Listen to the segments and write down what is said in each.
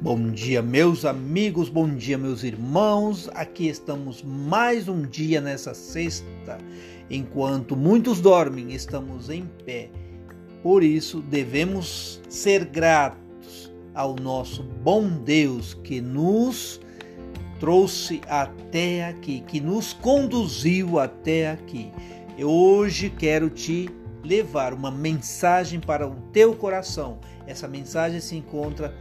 Bom dia, meus amigos, bom dia, meus irmãos. Aqui estamos mais um dia nessa sexta. Enquanto muitos dormem, estamos em pé. Por isso, devemos ser gratos ao nosso bom Deus que nos trouxe até aqui, que nos conduziu até aqui. Eu hoje quero te levar uma mensagem para o teu coração. Essa mensagem se encontra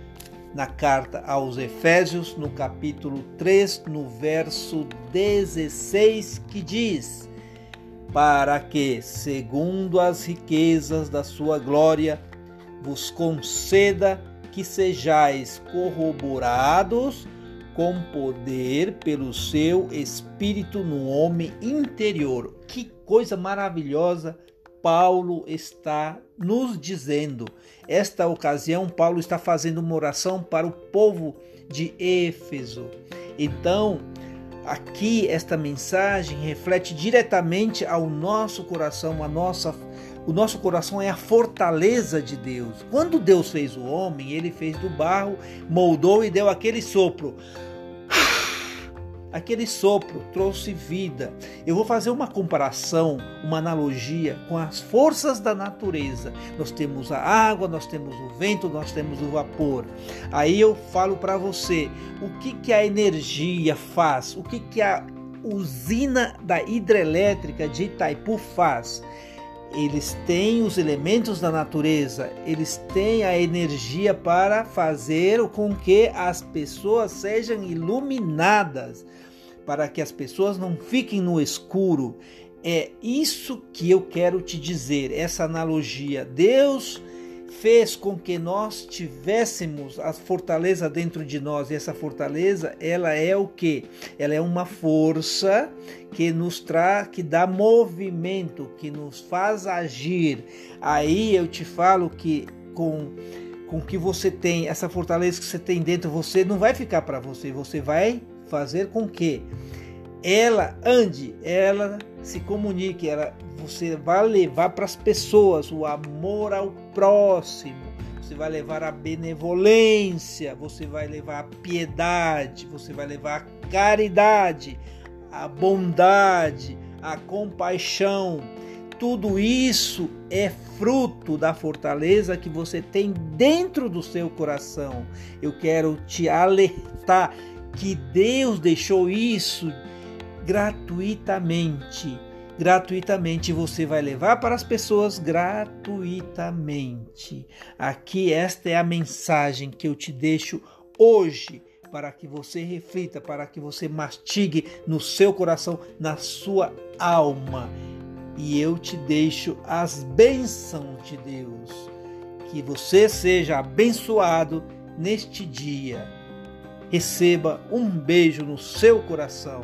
na carta aos Efésios, no capítulo 3, no verso 16, que diz: Para que, segundo as riquezas da sua glória, vos conceda que sejais corroborados com poder pelo seu espírito no homem interior. Que coisa maravilhosa Paulo está nos dizendo. Esta ocasião, Paulo está fazendo uma oração para o povo de Éfeso. Então, aqui esta mensagem reflete diretamente ao nosso coração, a nossa o nosso coração é a fortaleza de Deus. Quando Deus fez o homem, ele fez do barro, moldou e deu aquele sopro aquele sopro trouxe vida. Eu vou fazer uma comparação, uma analogia com as forças da natureza. Nós temos a água, nós temos o vento, nós temos o vapor. Aí eu falo para você o que, que a energia faz, o que, que a usina da hidrelétrica de Itaipu faz eles têm os elementos da natureza, eles têm a energia para fazer com que as pessoas sejam iluminadas, para que as pessoas não fiquem no escuro. É isso que eu quero te dizer, essa analogia. Deus fez com que nós tivéssemos a fortaleza dentro de nós. E essa fortaleza, ela é o que? Ela é uma força que nos traz, que dá movimento, que nos faz agir. Aí eu te falo que com com que você tem, essa fortaleza que você tem dentro, você não vai ficar para você, você vai fazer com que ela ande, ela se comunique, ela, você vai levar para as pessoas o amor ao próximo, você vai levar a benevolência, você vai levar a piedade, você vai levar a caridade, a bondade, a compaixão. Tudo isso é fruto da fortaleza que você tem dentro do seu coração. Eu quero te alertar que Deus deixou isso gratuitamente. Gratuitamente você vai levar para as pessoas gratuitamente. Aqui esta é a mensagem que eu te deixo hoje para que você reflita, para que você mastigue no seu coração, na sua alma. E eu te deixo as bênçãos de Deus. Que você seja abençoado neste dia. Receba um beijo no seu coração